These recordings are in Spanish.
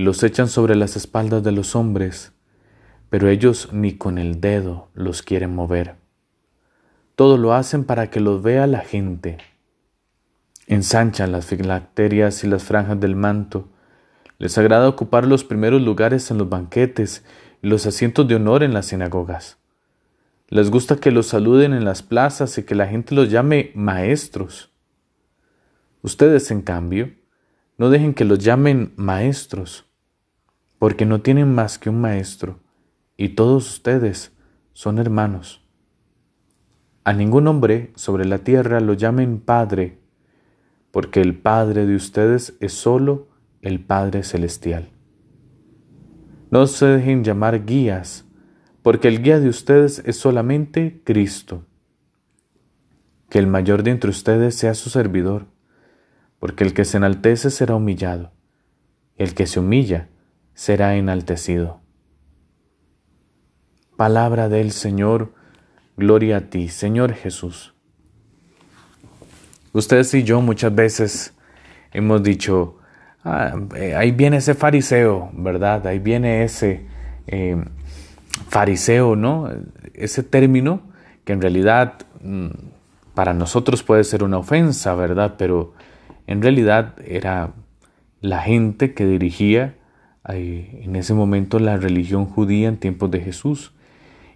los echan sobre las espaldas de los hombres, pero ellos ni con el dedo los quieren mover. Todo lo hacen para que los vea la gente. Ensanchan las filacterias y las franjas del manto. Les agrada ocupar los primeros lugares en los banquetes y los asientos de honor en las sinagogas. Les gusta que los saluden en las plazas y que la gente los llame maestros. Ustedes, en cambio, no dejen que los llamen maestros, porque no tienen más que un maestro, y todos ustedes son hermanos. A ningún hombre sobre la tierra lo llamen Padre, porque el Padre de ustedes es solo el Padre Celestial. No se dejen llamar guías, porque el guía de ustedes es solamente Cristo. Que el mayor de entre ustedes sea su servidor, porque el que se enaltece será humillado, y el que se humilla será enaltecido. Palabra del Señor, gloria a ti, Señor Jesús. Ustedes y yo muchas veces hemos dicho, ah, eh, ahí viene ese fariseo, ¿verdad? Ahí viene ese eh, fariseo, ¿no? Ese término que en realidad mm, para nosotros puede ser una ofensa, ¿verdad? Pero en realidad era la gente que dirigía en ese momento la religión judía en tiempos de Jesús.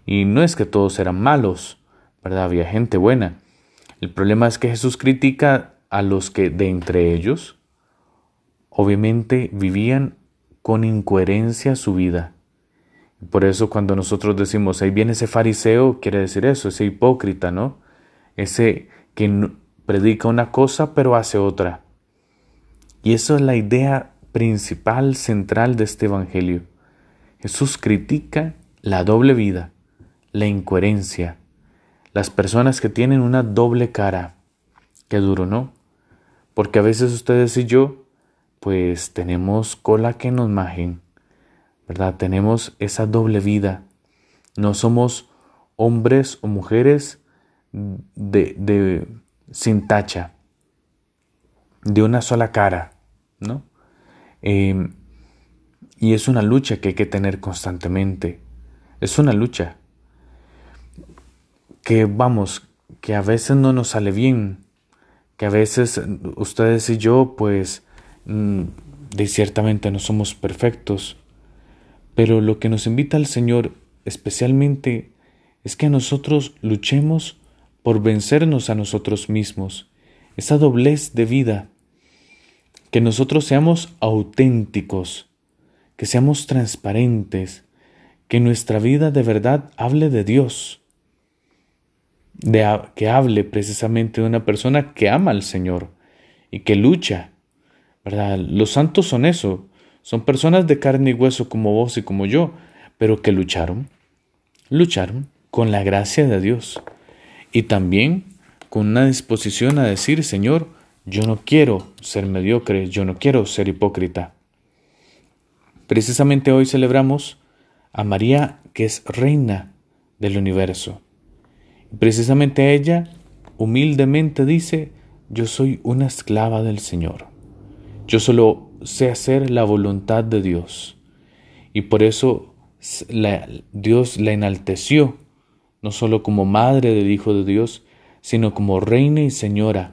Y no es que todos eran malos, ¿verdad? Había gente buena. El problema es que Jesús critica a los que de entre ellos, obviamente, vivían con incoherencia su vida. Por eso cuando nosotros decimos, ahí viene ese fariseo, quiere decir eso, ese hipócrita, ¿no? Ese que predica una cosa pero hace otra. Y eso es la idea principal, central de este Evangelio. Jesús critica la doble vida, la incoherencia, las personas que tienen una doble cara. Qué duro, ¿no? Porque a veces ustedes y yo, pues tenemos cola que nos majen, ¿verdad? Tenemos esa doble vida. No somos hombres o mujeres de, de sin tacha, de una sola cara, ¿no? Em, y es una lucha que hay que tener constantemente. Es una lucha que vamos, que a veces no nos sale bien, que a veces ustedes y yo pues mm, de ciertamente no somos perfectos, pero lo que nos invita al Señor especialmente es que nosotros luchemos por vencernos a nosotros mismos, esa doblez de vida que nosotros seamos auténticos, que seamos transparentes, que nuestra vida de verdad hable de Dios, de, que hable precisamente de una persona que ama al Señor y que lucha, ¿verdad? Los santos son eso, son personas de carne y hueso como vos y como yo, pero que lucharon, lucharon con la gracia de Dios y también con una disposición a decir, Señor, yo no quiero ser mediocre, yo no quiero ser hipócrita. Precisamente hoy celebramos a María, que es reina del universo. Precisamente ella humildemente dice, yo soy una esclava del Señor. Yo solo sé hacer la voluntad de Dios. Y por eso Dios la enalteció, no solo como madre del Hijo de Dios, sino como reina y señora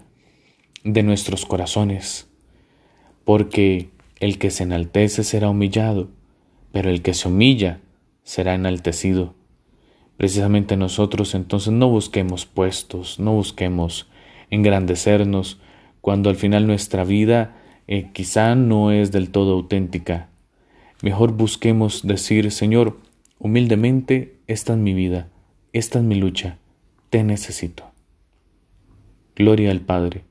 de nuestros corazones, porque el que se enaltece será humillado, pero el que se humilla será enaltecido. Precisamente nosotros entonces no busquemos puestos, no busquemos engrandecernos, cuando al final nuestra vida eh, quizá no es del todo auténtica. Mejor busquemos decir, Señor, humildemente, esta es mi vida, esta es mi lucha, te necesito. Gloria al Padre